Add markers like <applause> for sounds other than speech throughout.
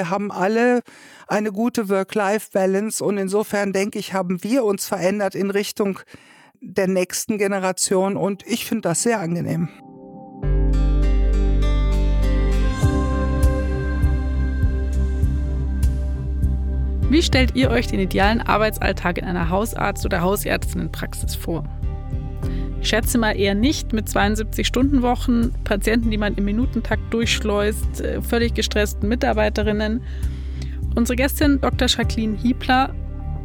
wir haben alle eine gute Work-Life-Balance und insofern denke ich, haben wir uns verändert in Richtung der nächsten Generation und ich finde das sehr angenehm. Wie stellt ihr euch den idealen Arbeitsalltag in einer Hausarzt- oder Hausärztinnenpraxis vor? Schätze mal eher nicht mit 72-Stunden-Wochen, Patienten, die man im Minutentakt durchschleust, äh, völlig gestressten Mitarbeiterinnen. Unsere Gästin Dr. Jacqueline Hiebler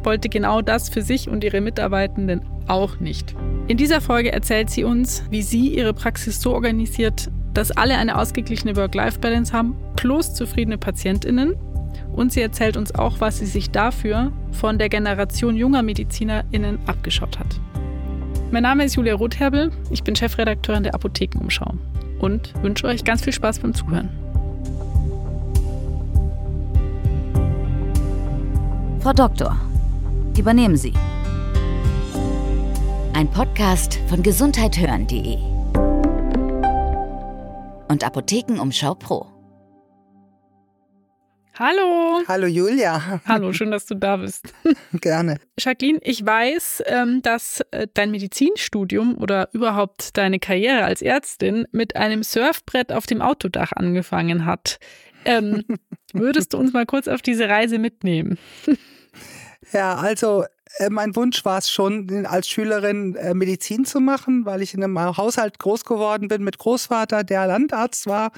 wollte genau das für sich und ihre Mitarbeitenden auch nicht. In dieser Folge erzählt sie uns, wie sie ihre Praxis so organisiert, dass alle eine ausgeglichene Work-Life-Balance haben, plus zufriedene PatientInnen und sie erzählt uns auch, was sie sich dafür von der Generation junger MedizinerInnen abgeschaut hat. Mein Name ist Julia Rotherbel, ich bin Chefredakteurin der Apothekenumschau und wünsche euch ganz viel Spaß beim Zuhören. Frau Doktor, übernehmen Sie. Ein Podcast von gesundheithören.de und Apothekenumschau Pro. Hallo. Hallo Julia. Hallo, schön, dass du da bist. <laughs> Gerne. Jacqueline, ich weiß, ähm, dass äh, dein Medizinstudium oder überhaupt deine Karriere als Ärztin mit einem Surfbrett auf dem Autodach angefangen hat. Ähm, <laughs> würdest du uns mal kurz auf diese Reise mitnehmen? Ja, also äh, mein Wunsch war es schon, als Schülerin äh, Medizin zu machen, weil ich in einem Haushalt groß geworden bin mit Großvater, der Landarzt war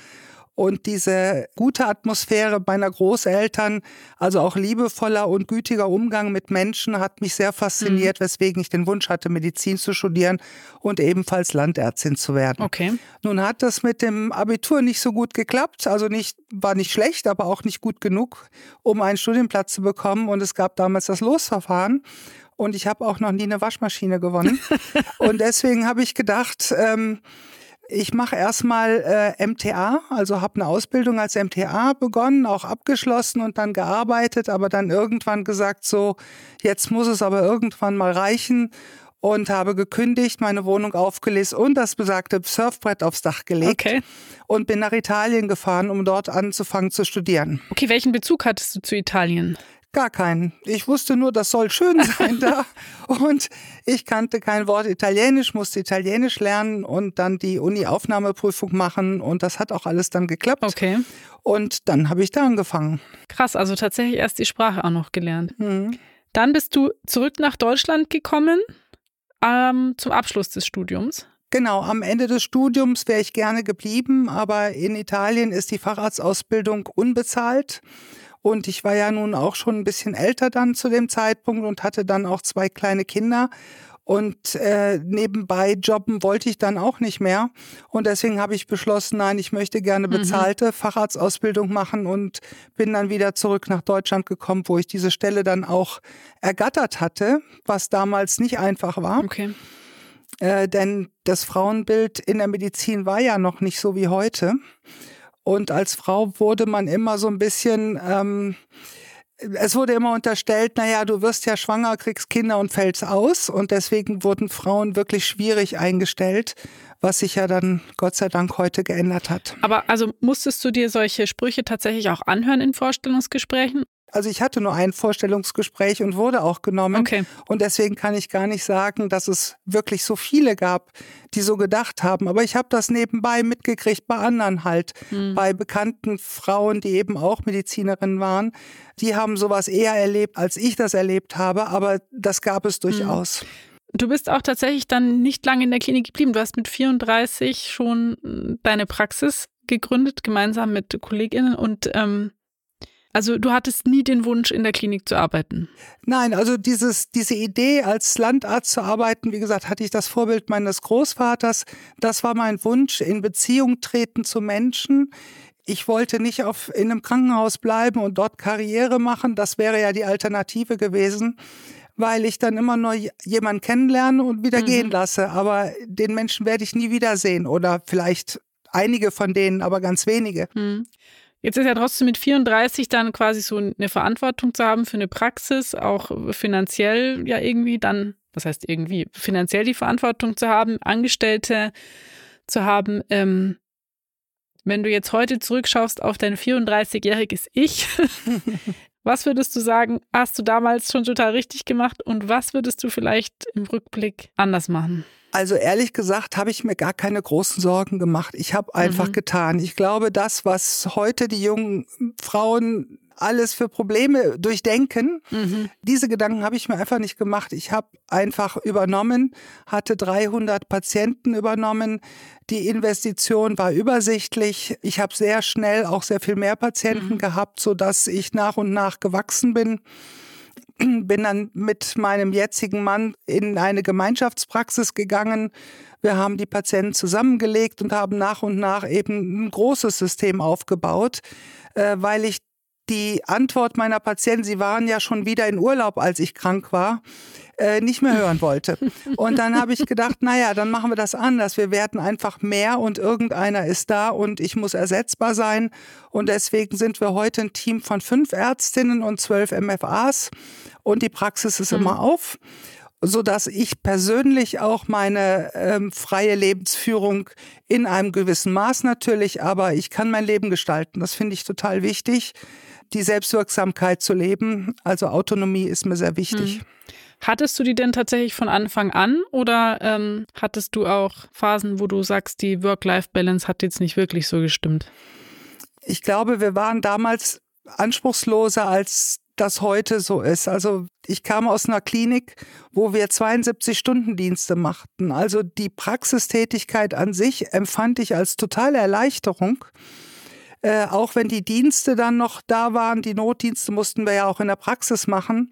und diese gute Atmosphäre meiner Großeltern, also auch liebevoller und gütiger Umgang mit Menschen, hat mich sehr fasziniert, mhm. weswegen ich den Wunsch hatte, Medizin zu studieren und ebenfalls Landärztin zu werden. Okay. Nun hat das mit dem Abitur nicht so gut geklappt, also nicht, war nicht schlecht, aber auch nicht gut genug, um einen Studienplatz zu bekommen. Und es gab damals das Losverfahren und ich habe auch noch nie eine Waschmaschine gewonnen. <laughs> und deswegen habe ich gedacht, ähm, ich mache erstmal äh, MTA, also habe eine Ausbildung als MTA begonnen, auch abgeschlossen und dann gearbeitet, aber dann irgendwann gesagt, so, jetzt muss es aber irgendwann mal reichen und habe gekündigt, meine Wohnung aufgelesen und das besagte Surfbrett aufs Dach gelegt okay. und bin nach Italien gefahren, um dort anzufangen zu studieren. Okay, welchen Bezug hattest du zu Italien? Gar keinen. Ich wusste nur, das soll schön sein da. <laughs> Und ich kannte kein Wort Italienisch, musste Italienisch lernen und dann die Uni-Aufnahmeprüfung machen. Und das hat auch alles dann geklappt. Okay. Und dann habe ich da angefangen. Krass, also tatsächlich erst die Sprache auch noch gelernt. Mhm. Dann bist du zurück nach Deutschland gekommen ähm, zum Abschluss des Studiums. Genau, am Ende des Studiums wäre ich gerne geblieben, aber in Italien ist die Facharztausbildung unbezahlt. Und ich war ja nun auch schon ein bisschen älter dann zu dem Zeitpunkt und hatte dann auch zwei kleine Kinder. Und äh, nebenbei jobben wollte ich dann auch nicht mehr. Und deswegen habe ich beschlossen, nein, ich möchte gerne mhm. bezahlte mhm. Facharztausbildung machen und bin dann wieder zurück nach Deutschland gekommen, wo ich diese Stelle dann auch ergattert hatte, was damals nicht einfach war. Okay. Äh, denn das Frauenbild in der Medizin war ja noch nicht so wie heute. Und als Frau wurde man immer so ein bisschen, ähm, es wurde immer unterstellt, naja, du wirst ja schwanger, kriegst Kinder und fällst aus. Und deswegen wurden Frauen wirklich schwierig eingestellt, was sich ja dann Gott sei Dank heute geändert hat. Aber also musstest du dir solche Sprüche tatsächlich auch anhören in Vorstellungsgesprächen? Also ich hatte nur ein Vorstellungsgespräch und wurde auch genommen. Okay. Und deswegen kann ich gar nicht sagen, dass es wirklich so viele gab, die so gedacht haben. Aber ich habe das nebenbei mitgekriegt bei anderen halt, mhm. bei bekannten Frauen, die eben auch Medizinerinnen waren. Die haben sowas eher erlebt, als ich das erlebt habe. Aber das gab es hm. durchaus. Du bist auch tatsächlich dann nicht lange in der Klinik geblieben. Du hast mit 34 schon hm, deine Praxis gegründet, gemeinsam mit KollegInnen und ähm, also du hattest nie den Wunsch, in der Klinik zu arbeiten? Nein, also dieses, diese Idee, als Landarzt zu arbeiten, wie gesagt, hatte ich das Vorbild meines Großvaters. Das war mein Wunsch, in Beziehung treten zu Menschen. Ich wollte nicht auf, in einem Krankenhaus bleiben und dort Karriere machen. Das wäre ja die Alternative gewesen weil ich dann immer nur jemanden kennenlerne und wieder mhm. gehen lasse. Aber den Menschen werde ich nie wiedersehen oder vielleicht einige von denen, aber ganz wenige. Mhm. Jetzt ist ja trotzdem mit 34 dann quasi so eine Verantwortung zu haben für eine Praxis, auch finanziell ja irgendwie dann, was heißt irgendwie, finanziell die Verantwortung zu haben, Angestellte zu haben. Ähm, Wenn du jetzt heute zurückschaust auf dein 34-jähriges Ich, <laughs> was würdest du sagen, hast du damals schon total richtig gemacht und was würdest du vielleicht im Rückblick anders machen? Also ehrlich gesagt habe ich mir gar keine großen Sorgen gemacht. Ich habe einfach mhm. getan. Ich glaube, das, was heute die jungen Frauen alles für Probleme durchdenken. Mhm. Diese Gedanken habe ich mir einfach nicht gemacht. Ich habe einfach übernommen, hatte 300 Patienten übernommen. Die Investition war übersichtlich. Ich habe sehr schnell auch sehr viel mehr Patienten mhm. gehabt, so dass ich nach und nach gewachsen bin bin dann mit meinem jetzigen Mann in eine Gemeinschaftspraxis gegangen. Wir haben die Patienten zusammengelegt und haben nach und nach eben ein großes System aufgebaut, äh, weil ich die Antwort meiner Patienten, sie waren ja schon wieder in Urlaub, als ich krank war, äh, nicht mehr hören wollte. Und dann habe ich gedacht, naja, dann machen wir das anders. Wir werden einfach mehr und irgendeiner ist da und ich muss ersetzbar sein. Und deswegen sind wir heute ein Team von fünf Ärztinnen und zwölf MFAs und die Praxis ist mhm. immer auf so dass ich persönlich auch meine ähm, freie Lebensführung in einem gewissen Maß natürlich, aber ich kann mein Leben gestalten. Das finde ich total wichtig die Selbstwirksamkeit zu leben. Also Autonomie ist mir sehr wichtig. Hm. Hattest du die denn tatsächlich von Anfang an oder ähm, hattest du auch Phasen, wo du sagst, die Work-Life-Balance hat jetzt nicht wirklich so gestimmt? Ich glaube, wir waren damals anspruchsloser als das heute so ist. Also ich kam aus einer Klinik, wo wir 72 Stunden Dienste machten. Also die Praxistätigkeit an sich empfand ich als totale Erleichterung. Äh, auch wenn die Dienste dann noch da waren, die Notdienste mussten wir ja auch in der Praxis machen,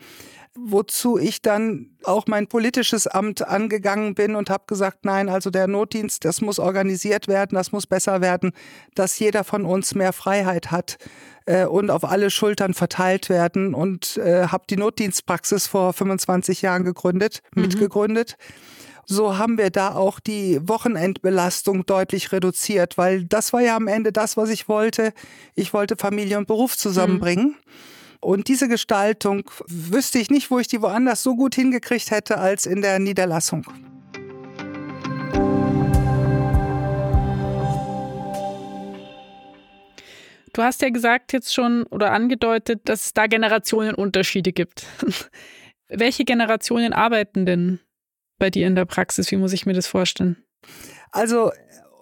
wozu ich dann auch mein politisches Amt angegangen bin und habe gesagt, nein, also der Notdienst, das muss organisiert werden, das muss besser werden, dass jeder von uns mehr Freiheit hat äh, und auf alle Schultern verteilt werden und äh, habe die Notdienstpraxis vor 25 Jahren gegründet, mhm. mitgegründet so haben wir da auch die Wochenendbelastung deutlich reduziert, weil das war ja am Ende das, was ich wollte. Ich wollte Familie und Beruf zusammenbringen. Mhm. Und diese Gestaltung wüsste ich nicht, wo ich die woanders so gut hingekriegt hätte als in der Niederlassung. Du hast ja gesagt jetzt schon oder angedeutet, dass es da Generationenunterschiede gibt. <laughs> Welche Generationen arbeiten denn bei dir in der Praxis? Wie muss ich mir das vorstellen? Also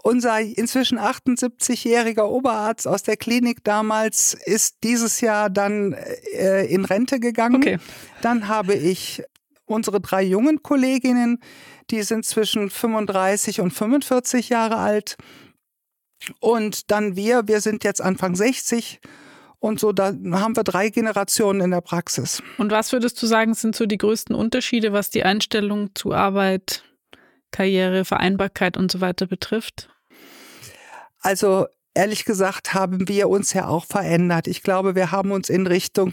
unser inzwischen 78-jähriger Oberarzt aus der Klinik damals ist dieses Jahr dann äh, in Rente gegangen. Okay. Dann habe ich unsere drei jungen Kolleginnen, die sind zwischen 35 und 45 Jahre alt. Und dann wir, wir sind jetzt Anfang 60 und so, da haben wir drei Generationen in der Praxis. Und was würdest du sagen, sind so die größten Unterschiede, was die Einstellung zu Arbeit, Karriere, Vereinbarkeit und so weiter betrifft? Also ehrlich gesagt haben wir uns ja auch verändert. Ich glaube, wir haben uns in Richtung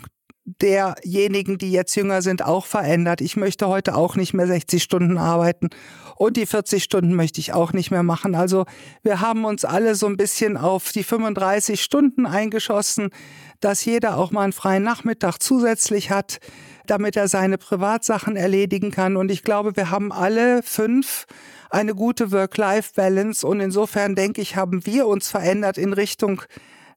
derjenigen, die jetzt jünger sind, auch verändert. Ich möchte heute auch nicht mehr 60 Stunden arbeiten und die 40 Stunden möchte ich auch nicht mehr machen. Also wir haben uns alle so ein bisschen auf die 35 Stunden eingeschossen, dass jeder auch mal einen freien Nachmittag zusätzlich hat, damit er seine Privatsachen erledigen kann. Und ich glaube, wir haben alle fünf eine gute Work-Life-Balance. Und insofern denke ich, haben wir uns verändert in Richtung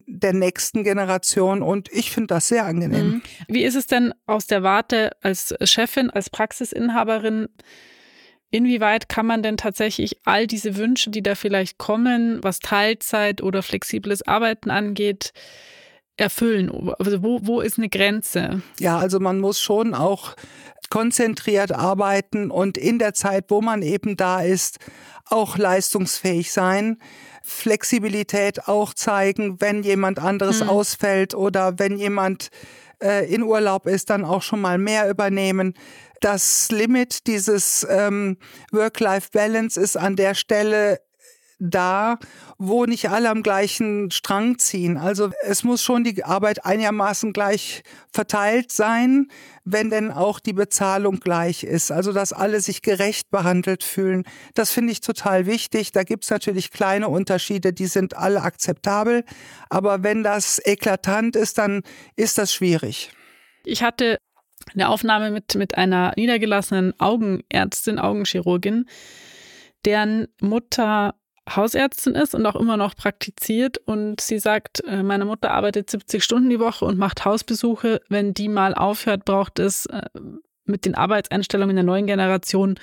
der nächsten Generation und ich finde das sehr angenehm. Mhm. Wie ist es denn aus der Warte als Chefin, als Praxisinhaberin? Inwieweit kann man denn tatsächlich all diese Wünsche, die da vielleicht kommen, was Teilzeit oder flexibles Arbeiten angeht, erfüllen? Also wo, wo ist eine Grenze? Ja, also man muss schon auch konzentriert arbeiten und in der Zeit, wo man eben da ist, auch leistungsfähig sein. Flexibilität auch zeigen, wenn jemand anderes hm. ausfällt oder wenn jemand äh, in Urlaub ist, dann auch schon mal mehr übernehmen das Limit dieses ähm, Work-Life-Balance ist an der Stelle da, wo nicht alle am gleichen Strang ziehen. Also es muss schon die Arbeit einigermaßen gleich verteilt sein, wenn denn auch die Bezahlung gleich ist. Also dass alle sich gerecht behandelt fühlen. Das finde ich total wichtig. Da gibt es natürlich kleine Unterschiede, die sind alle akzeptabel. Aber wenn das eklatant ist, dann ist das schwierig. Ich hatte eine Aufnahme mit, mit einer niedergelassenen Augenärztin, Augenchirurgin, deren Mutter Hausärztin ist und auch immer noch praktiziert. Und sie sagt, äh, meine Mutter arbeitet 70 Stunden die Woche und macht Hausbesuche. Wenn die mal aufhört, braucht es äh, mit den Arbeitseinstellungen der neuen Generation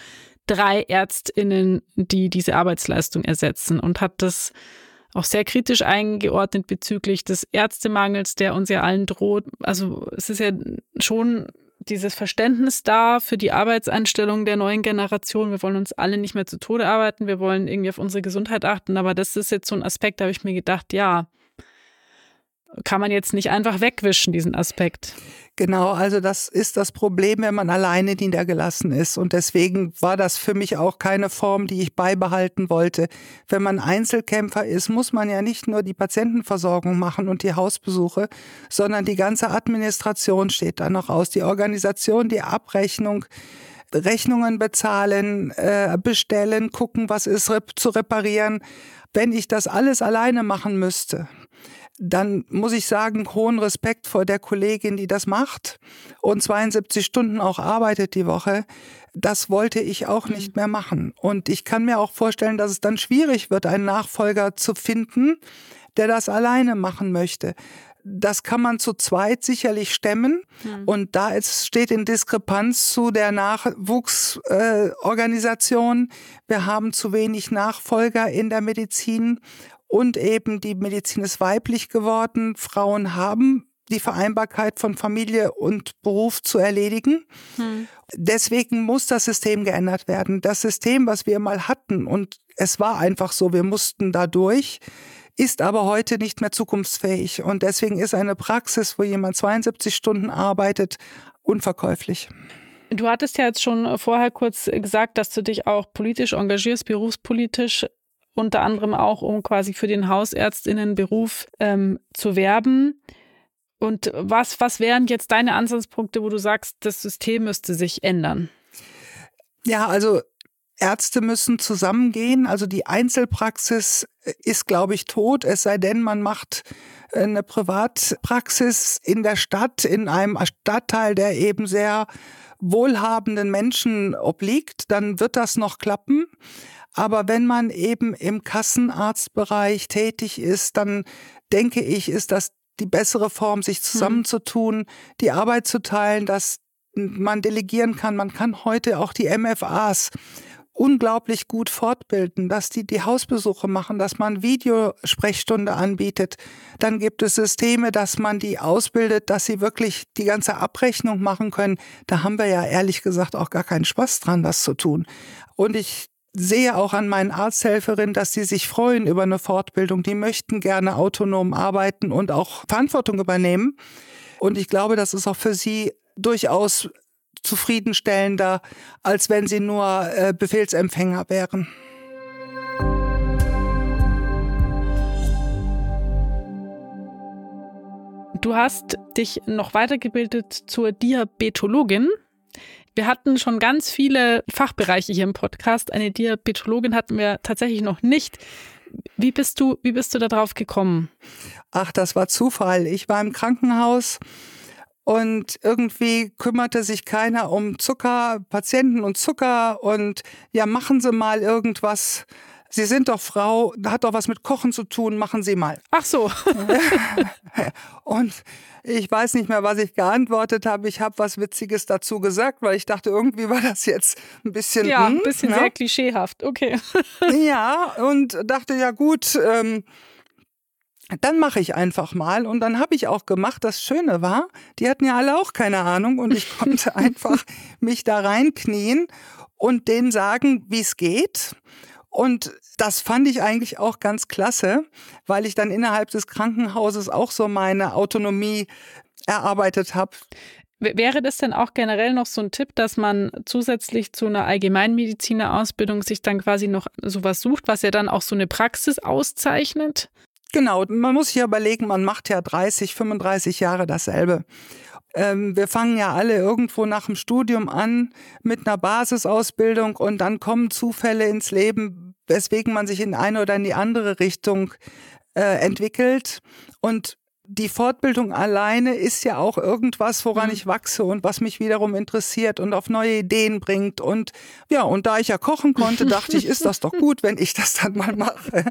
drei Ärztinnen, die diese Arbeitsleistung ersetzen und hat das auch sehr kritisch eingeordnet bezüglich des Ärztemangels, der uns ja allen droht. Also es ist ja schon dieses Verständnis da für die Arbeitseinstellung der neuen Generation. Wir wollen uns alle nicht mehr zu Tode arbeiten, wir wollen irgendwie auf unsere Gesundheit achten, aber das ist jetzt so ein Aspekt, da habe ich mir gedacht, ja, kann man jetzt nicht einfach wegwischen, diesen Aspekt. Genau, also das ist das Problem, wenn man alleine niedergelassen ist. Und deswegen war das für mich auch keine Form, die ich beibehalten wollte. Wenn man Einzelkämpfer ist, muss man ja nicht nur die Patientenversorgung machen und die Hausbesuche, sondern die ganze Administration steht da noch aus. Die Organisation, die Abrechnung, Rechnungen bezahlen, äh, bestellen, gucken, was ist zu reparieren. Wenn ich das alles alleine machen müsste, dann muss ich sagen, hohen Respekt vor der Kollegin, die das macht und 72 Stunden auch arbeitet die Woche. Das wollte ich auch mhm. nicht mehr machen. Und ich kann mir auch vorstellen, dass es dann schwierig wird, einen Nachfolger zu finden, der das alleine machen möchte. Das kann man zu zweit sicherlich stemmen. Mhm. Und da es steht in Diskrepanz zu der Nachwuchsorganisation. Äh, Wir haben zu wenig Nachfolger in der Medizin und eben die Medizin ist weiblich geworden. Frauen haben die Vereinbarkeit von Familie und Beruf zu erledigen. Hm. Deswegen muss das System geändert werden. Das System, was wir mal hatten, und es war einfach so, wir mussten da durch, ist aber heute nicht mehr zukunftsfähig. Und deswegen ist eine Praxis, wo jemand 72 Stunden arbeitet, unverkäuflich. Du hattest ja jetzt schon vorher kurz gesagt, dass du dich auch politisch engagierst, berufspolitisch unter anderem auch, um quasi für den Hausärztinnenberuf ähm, zu werben. Und was, was wären jetzt deine Ansatzpunkte, wo du sagst, das System müsste sich ändern? Ja, also Ärzte müssen zusammengehen. Also die Einzelpraxis ist, glaube ich, tot, es sei denn, man macht eine Privatpraxis in der Stadt, in einem Stadtteil, der eben sehr wohlhabenden Menschen obliegt, dann wird das noch klappen. Aber wenn man eben im Kassenarztbereich tätig ist, dann denke ich, ist das die bessere Form, sich hm. zusammenzutun, die Arbeit zu teilen, dass man delegieren kann. Man kann heute auch die MFAs unglaublich gut fortbilden, dass die die Hausbesuche machen, dass man Videosprechstunde anbietet. Dann gibt es Systeme, dass man die ausbildet, dass sie wirklich die ganze Abrechnung machen können. Da haben wir ja ehrlich gesagt auch gar keinen Spaß dran, das zu tun. Und ich sehe auch an meinen Arzthelferinnen, dass sie sich freuen über eine Fortbildung. Die möchten gerne autonom arbeiten und auch Verantwortung übernehmen. Und ich glaube, das ist auch für sie durchaus zufriedenstellender, als wenn sie nur äh, Befehlsempfänger wären. Du hast dich noch weitergebildet zur Diabetologin. Wir hatten schon ganz viele Fachbereiche hier im Podcast. Eine Diabetologin hatten wir tatsächlich noch nicht. Wie bist du, wie bist du da drauf gekommen? Ach, das war Zufall. Ich war im Krankenhaus und irgendwie kümmerte sich keiner um Zucker, Patienten und Zucker und ja, machen Sie mal irgendwas. Sie sind doch Frau, hat doch was mit Kochen zu tun, machen Sie mal. Ach so. <laughs> und ich weiß nicht mehr, was ich geantwortet habe. Ich habe was Witziges dazu gesagt, weil ich dachte, irgendwie war das jetzt ein bisschen. Ja, ein hm, bisschen ja. Ne? sehr klischeehaft. Okay. <laughs> ja, und dachte, ja gut, ähm, dann mache ich einfach mal. Und dann habe ich auch gemacht. Das Schöne war, die hatten ja alle auch keine Ahnung und ich konnte <laughs> einfach mich da reinknien und denen sagen, wie es geht. Und das fand ich eigentlich auch ganz klasse, weil ich dann innerhalb des Krankenhauses auch so meine Autonomie erarbeitet habe. Wäre das denn auch generell noch so ein Tipp, dass man zusätzlich zu einer Allgemeinmedizinerausbildung sich dann quasi noch sowas sucht, was ja dann auch so eine Praxis auszeichnet? Genau, man muss sich ja überlegen, man macht ja 30, 35 Jahre dasselbe. Ähm, wir fangen ja alle irgendwo nach dem Studium an mit einer Basisausbildung und dann kommen Zufälle ins Leben, weswegen man sich in eine oder in die andere Richtung äh, entwickelt. Und die Fortbildung alleine ist ja auch irgendwas, woran mhm. ich wachse und was mich wiederum interessiert und auf neue Ideen bringt. Und ja, und da ich ja kochen konnte, dachte ich, ist das doch <laughs> gut, wenn ich das dann mal mache.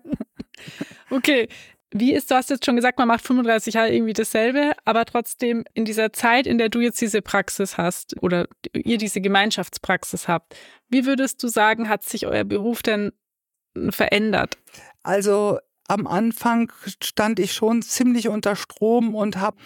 Okay. Wie ist, du hast jetzt schon gesagt, man macht 35 Jahre irgendwie dasselbe, aber trotzdem in dieser Zeit, in der du jetzt diese Praxis hast oder ihr diese Gemeinschaftspraxis habt, wie würdest du sagen, hat sich euer Beruf denn verändert? Also am Anfang stand ich schon ziemlich unter Strom und habe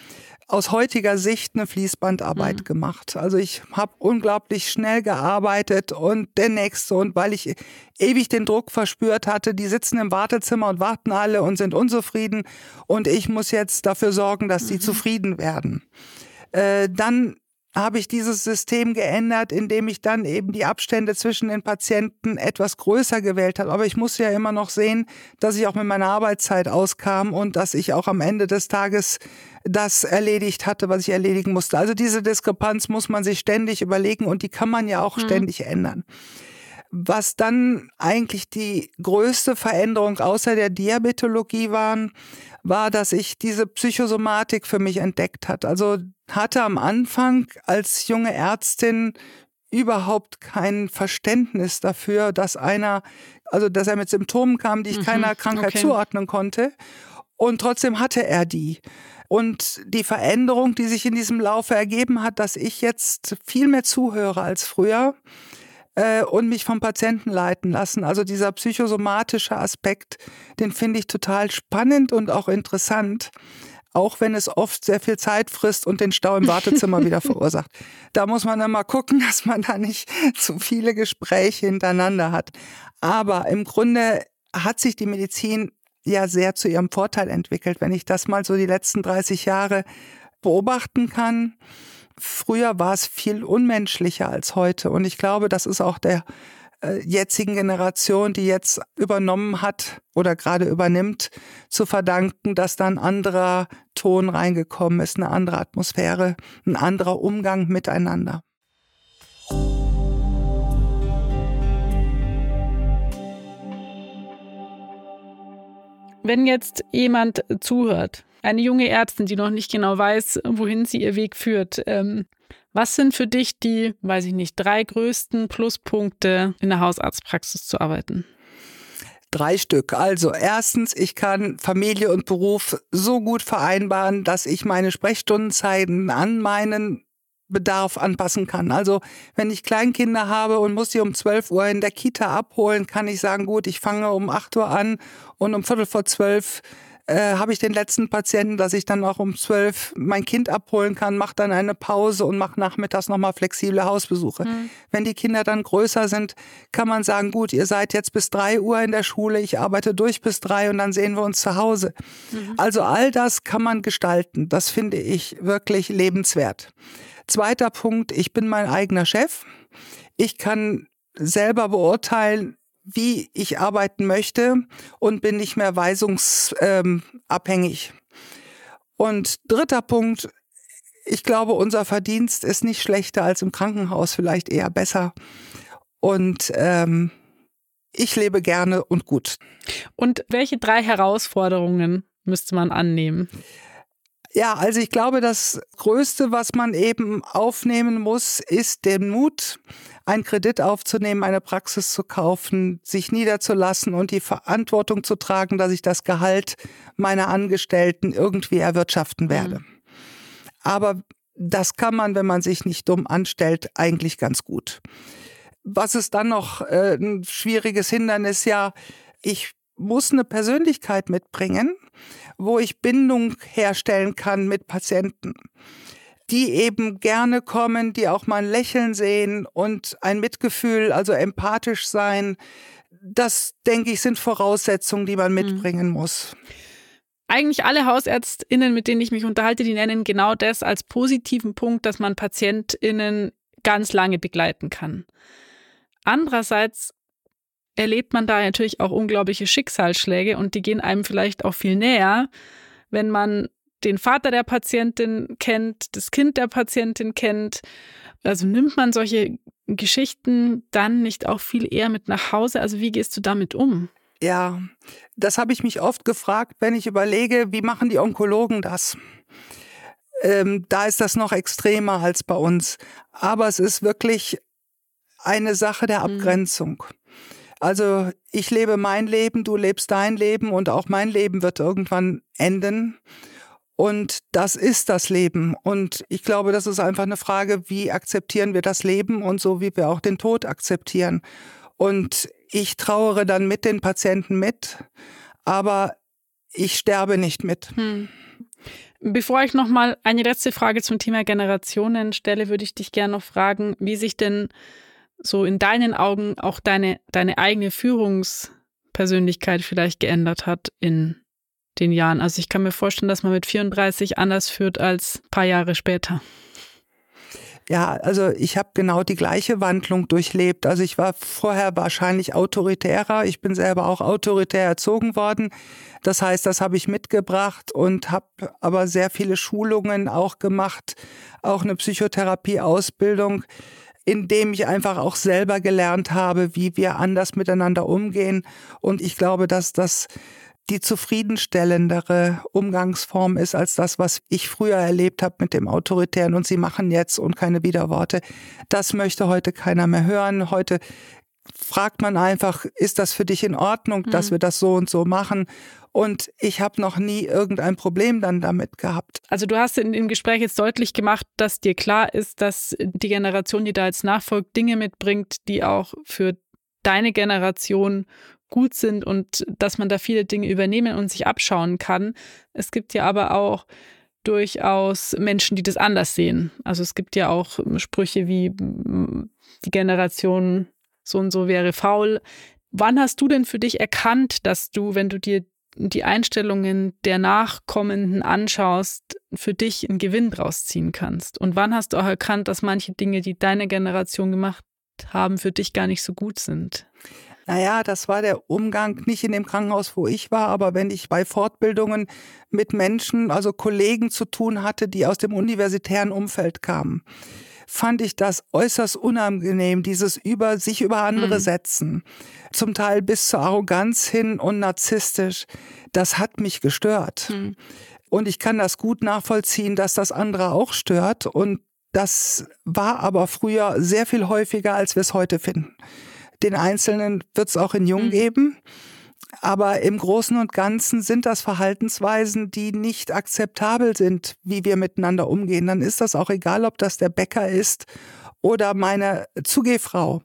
aus heutiger Sicht eine Fließbandarbeit mhm. gemacht. Also ich habe unglaublich schnell gearbeitet und der nächste und weil ich ewig den Druck verspürt hatte, die sitzen im Wartezimmer und warten alle und sind unzufrieden und ich muss jetzt dafür sorgen, dass sie mhm. zufrieden werden. Äh, dann habe ich dieses System geändert, indem ich dann eben die Abstände zwischen den Patienten etwas größer gewählt habe. Aber ich muss ja immer noch sehen, dass ich auch mit meiner Arbeitszeit auskam und dass ich auch am Ende des Tages das erledigt hatte, was ich erledigen musste. Also diese Diskrepanz muss man sich ständig überlegen und die kann man ja auch mhm. ständig ändern. Was dann eigentlich die größte Veränderung außer der Diabetologie waren, war, dass ich diese Psychosomatik für mich entdeckt hat. Also hatte am Anfang als junge Ärztin überhaupt kein Verständnis dafür, dass einer, also dass er mit Symptomen kam, die ich mhm, keiner Krankheit okay. zuordnen konnte. Und trotzdem hatte er die. Und die Veränderung, die sich in diesem Laufe ergeben hat, dass ich jetzt viel mehr zuhöre als früher äh, und mich vom Patienten leiten lassen. Also dieser psychosomatische Aspekt, den finde ich total spannend und auch interessant auch wenn es oft sehr viel Zeit frisst und den Stau im Wartezimmer wieder <laughs> verursacht. Da muss man dann mal gucken, dass man da nicht <laughs> zu viele Gespräche hintereinander hat. Aber im Grunde hat sich die Medizin ja sehr zu ihrem Vorteil entwickelt, wenn ich das mal so die letzten 30 Jahre beobachten kann. Früher war es viel unmenschlicher als heute und ich glaube, das ist auch der äh, jetzigen Generation, die jetzt übernommen hat oder gerade übernimmt, zu verdanken, dass da ein anderer Ton reingekommen ist, eine andere Atmosphäre, ein anderer Umgang miteinander. Wenn jetzt jemand zuhört, eine junge Ärztin, die noch nicht genau weiß, wohin sie ihr Weg führt, ähm, was sind für dich die, weiß ich nicht, drei größten Pluspunkte in der Hausarztpraxis zu arbeiten? Drei Stück. Also erstens, ich kann Familie und Beruf so gut vereinbaren, dass ich meine Sprechstundenzeiten an meinen Bedarf anpassen kann. Also wenn ich Kleinkinder habe und muss sie um 12 Uhr in der Kita abholen, kann ich sagen, gut, ich fange um 8 Uhr an und um Viertel vor 12 äh, habe ich den letzten Patienten, dass ich dann auch um zwölf mein Kind abholen kann, mache dann eine Pause und mache nachmittags nochmal flexible Hausbesuche. Mhm. Wenn die Kinder dann größer sind, kann man sagen, gut, ihr seid jetzt bis drei Uhr in der Schule, ich arbeite durch bis drei und dann sehen wir uns zu Hause. Mhm. Also all das kann man gestalten. Das finde ich wirklich lebenswert. Zweiter Punkt, ich bin mein eigener Chef. Ich kann selber beurteilen, wie ich arbeiten möchte und bin nicht mehr weisungsabhängig. Und dritter Punkt, ich glaube, unser Verdienst ist nicht schlechter als im Krankenhaus, vielleicht eher besser. Und ähm, ich lebe gerne und gut. Und welche drei Herausforderungen müsste man annehmen? Ja, also ich glaube, das Größte, was man eben aufnehmen muss, ist den Mut, einen Kredit aufzunehmen, eine Praxis zu kaufen, sich niederzulassen und die Verantwortung zu tragen, dass ich das Gehalt meiner Angestellten irgendwie erwirtschaften werde. Mhm. Aber das kann man, wenn man sich nicht dumm anstellt, eigentlich ganz gut. Was ist dann noch äh, ein schwieriges Hindernis? Ja, ich muss eine Persönlichkeit mitbringen, wo ich Bindung herstellen kann mit Patienten die eben gerne kommen, die auch mal ein Lächeln sehen und ein Mitgefühl, also empathisch sein. Das, denke ich, sind Voraussetzungen, die man mhm. mitbringen muss. Eigentlich alle HausärztInnen, mit denen ich mich unterhalte, die nennen genau das als positiven Punkt, dass man PatientInnen ganz lange begleiten kann. Andererseits erlebt man da natürlich auch unglaubliche Schicksalsschläge und die gehen einem vielleicht auch viel näher, wenn man den Vater der Patientin kennt, das Kind der Patientin kennt. Also nimmt man solche Geschichten dann nicht auch viel eher mit nach Hause? Also wie gehst du damit um? Ja, das habe ich mich oft gefragt, wenn ich überlege, wie machen die Onkologen das? Ähm, da ist das noch extremer als bei uns. Aber es ist wirklich eine Sache der mhm. Abgrenzung. Mhm. Also ich lebe mein Leben, du lebst dein Leben und auch mein Leben wird irgendwann enden. Und das ist das Leben. Und ich glaube, das ist einfach eine Frage, wie akzeptieren wir das Leben und so, wie wir auch den Tod akzeptieren. Und ich trauere dann mit den Patienten mit, aber ich sterbe nicht mit. Hm. Bevor ich noch mal eine letzte Frage zum Thema Generationen stelle, würde ich dich gerne noch fragen, wie sich denn so in deinen Augen auch deine, deine eigene Führungspersönlichkeit vielleicht geändert hat in den Jahren. Also ich kann mir vorstellen, dass man mit 34 anders führt als ein paar Jahre später. Ja, also ich habe genau die gleiche Wandlung durchlebt. Also ich war vorher wahrscheinlich autoritärer. Ich bin selber auch autoritär erzogen worden. Das heißt, das habe ich mitgebracht und habe aber sehr viele Schulungen auch gemacht, auch eine Psychotherapieausbildung, in dem ich einfach auch selber gelernt habe, wie wir anders miteinander umgehen. Und ich glaube, dass das die zufriedenstellendere Umgangsform ist als das, was ich früher erlebt habe mit dem Autoritären und sie machen jetzt und keine Widerworte. Das möchte heute keiner mehr hören. Heute fragt man einfach, ist das für dich in Ordnung, mhm. dass wir das so und so machen? Und ich habe noch nie irgendein Problem dann damit gehabt. Also du hast in dem Gespräch jetzt deutlich gemacht, dass dir klar ist, dass die Generation, die da jetzt nachfolgt, Dinge mitbringt, die auch für deine Generation gut sind und dass man da viele Dinge übernehmen und sich abschauen kann. Es gibt ja aber auch durchaus Menschen, die das anders sehen. Also es gibt ja auch Sprüche wie die Generation so und so wäre faul. Wann hast du denn für dich erkannt, dass du, wenn du dir die Einstellungen der Nachkommenden anschaust, für dich einen Gewinn draus ziehen kannst? Und wann hast du auch erkannt, dass manche Dinge, die deine Generation gemacht haben, für dich gar nicht so gut sind? Naja, das war der Umgang nicht in dem Krankenhaus, wo ich war, aber wenn ich bei Fortbildungen mit Menschen, also Kollegen zu tun hatte, die aus dem universitären Umfeld kamen, fand ich das äußerst unangenehm, dieses über sich über andere mhm. setzen, zum Teil bis zur Arroganz hin und narzisstisch. Das hat mich gestört. Mhm. Und ich kann das gut nachvollziehen, dass das andere auch stört. Und das war aber früher sehr viel häufiger, als wir es heute finden. Den Einzelnen wird es auch in Jung mhm. geben. Aber im Großen und Ganzen sind das Verhaltensweisen, die nicht akzeptabel sind, wie wir miteinander umgehen. Dann ist das auch egal, ob das der Bäcker ist oder meine Zugehfrau.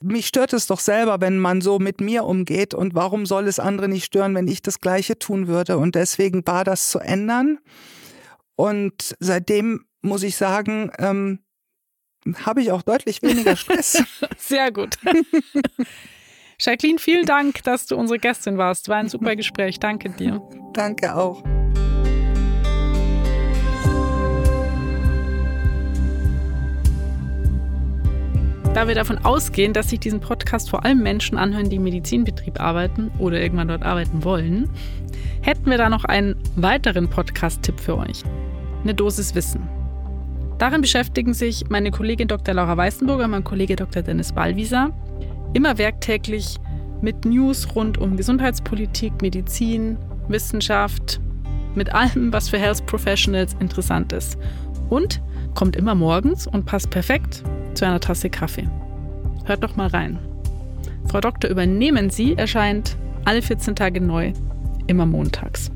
Mich stört es doch selber, wenn man so mit mir umgeht. Und warum soll es andere nicht stören, wenn ich das Gleiche tun würde? Und deswegen war das zu ändern. Und seitdem muss ich sagen, ähm, habe ich auch deutlich weniger Stress. <laughs> Sehr gut. <laughs> Jacqueline, vielen Dank, dass du unsere Gästin warst. War ein super Gespräch. Danke dir. Danke auch. Da wir davon ausgehen, dass sich diesen Podcast vor allem Menschen anhören, die im Medizinbetrieb arbeiten oder irgendwann dort arbeiten wollen, hätten wir da noch einen weiteren Podcast-Tipp für euch. Eine Dosis Wissen. Darin beschäftigen sich meine Kollegin Dr. Laura Weißenburger und mein Kollege Dr. Dennis Ballwieser immer werktäglich mit News rund um Gesundheitspolitik, Medizin, Wissenschaft, mit allem, was für Health Professionals interessant ist. Und kommt immer morgens und passt perfekt zu einer Tasse Kaffee. Hört doch mal rein. Frau Doktor, übernehmen Sie erscheint alle 14 Tage neu, immer montags.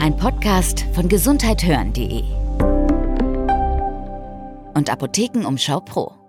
Ein Podcast von gesundheithören.de und Apothekenumschau Pro.